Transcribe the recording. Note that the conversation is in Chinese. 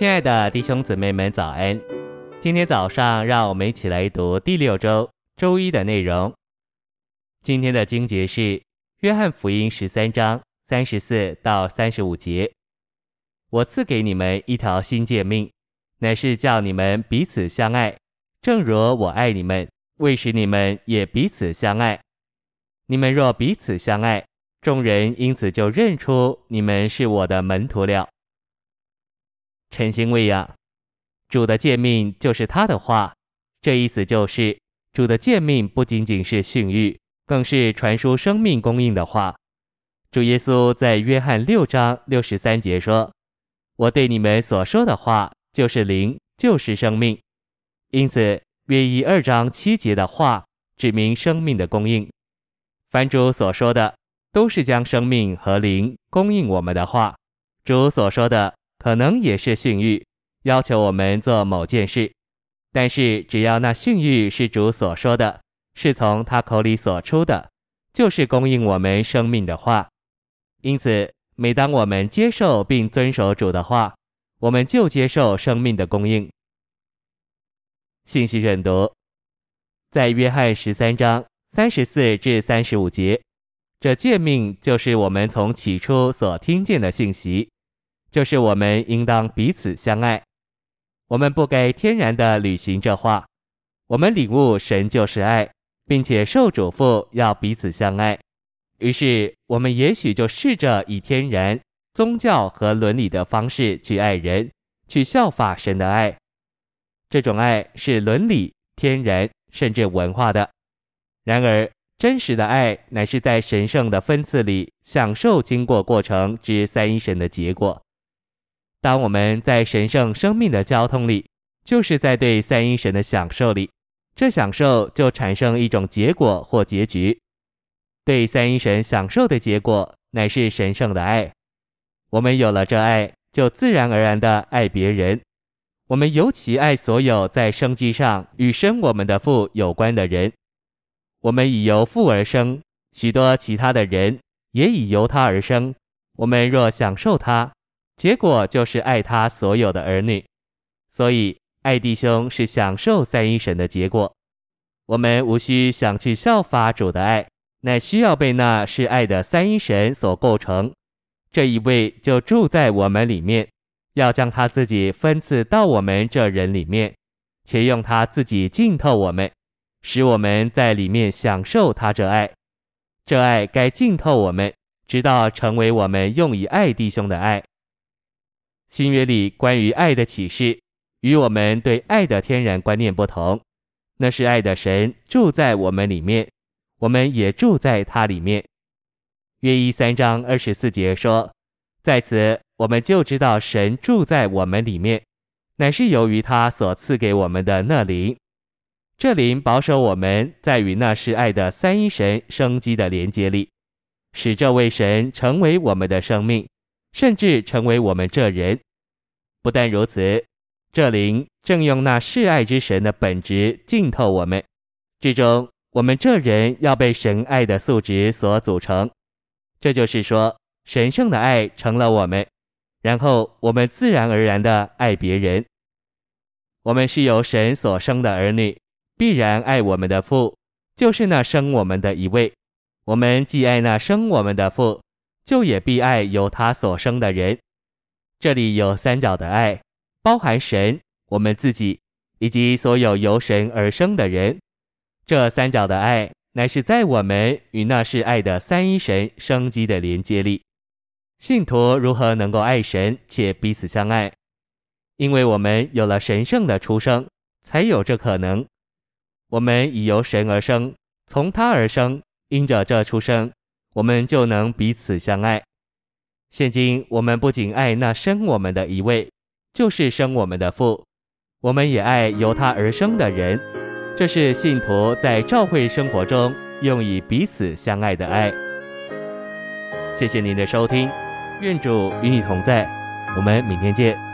亲爱的弟兄姊妹们，早安！今天早上，让我们一起来读第六周周一的内容。今天的经节是《约翰福音》十三章三十四到三十五节。我赐给你们一条新诫命，乃是叫你们彼此相爱，正如我爱你们，为使你们也彼此相爱。你们若彼此相爱，众人因此就认出你们是我的门徒了。晨星喂养，主的诫命就是他的话，这意思就是主的诫命不仅仅是训谕，更是传输生命供应的话。主耶稣在约翰六章六十三节说：“我对你们所说的话就是灵，就是生命。”因此，约一二章七节的话指明生命的供应。凡主所说的，都是将生命和灵供应我们的话。主所说的。可能也是训諭，要求我们做某件事，但是只要那训諭是主所说的，是从他口里所出的，就是供应我们生命的话。因此，每当我们接受并遵守主的话，我们就接受生命的供应。信息认读，在约翰十三章三十四至三十五节，这诫命就是我们从起初所听见的信息。就是我们应当彼此相爱，我们不该天然的履行这话。我们领悟神就是爱，并且受嘱咐要彼此相爱。于是我们也许就试着以天然、宗教和伦理的方式去爱人，去效法神的爱。这种爱是伦理、天然甚至文化的。然而，真实的爱乃是在神圣的分赐里享受经过过程之三一神的结果。当我们在神圣生命的交通里，就是在对三一神的享受里，这享受就产生一种结果或结局。对三一神享受的结果乃是神圣的爱。我们有了这爱，就自然而然地爱别人。我们尤其爱所有在生机上与生我们的父有关的人。我们已由父而生，许多其他的人也已由他而生。我们若享受他，结果就是爱他所有的儿女，所以爱弟兄是享受三一神的结果。我们无需想去效法主的爱，乃需要被那是爱的三一神所构成。这一位就住在我们里面，要将他自己分赐到我们这人里面，且用他自己浸透我们，使我们在里面享受他这爱。这爱该浸透我们，直到成为我们用以爱弟兄的爱。新约里关于爱的启示，与我们对爱的天然观念不同。那是爱的神住在我们里面，我们也住在他里面。约一三章二十四节说：“在此我们就知道神住在我们里面，乃是由于他所赐给我们的那灵。这灵保守我们在与那是爱的三一神生机的连接里，使这位神成为我们的生命。”甚至成为我们这人。不但如此，这灵正用那示爱之神的本质浸透我们，最终我们这人要被神爱的素质所组成。这就是说，神圣的爱成了我们，然后我们自然而然的爱别人。我们是由神所生的儿女，必然爱我们的父，就是那生我们的一位。我们既爱那生我们的父。就也必爱由他所生的人。这里有三角的爱，包含神、我们自己以及所有由神而生的人。这三角的爱乃是在我们与那是爱的三一神生机的连接里。信徒如何能够爱神且彼此相爱？因为我们有了神圣的出生，才有这可能。我们已由神而生，从他而生，因着这出生。我们就能彼此相爱。现今我们不仅爱那生我们的一位，就是生我们的父，我们也爱由他而生的人。这是信徒在教会生活中用以彼此相爱的爱。谢谢您的收听，愿主与你同在，我们明天见。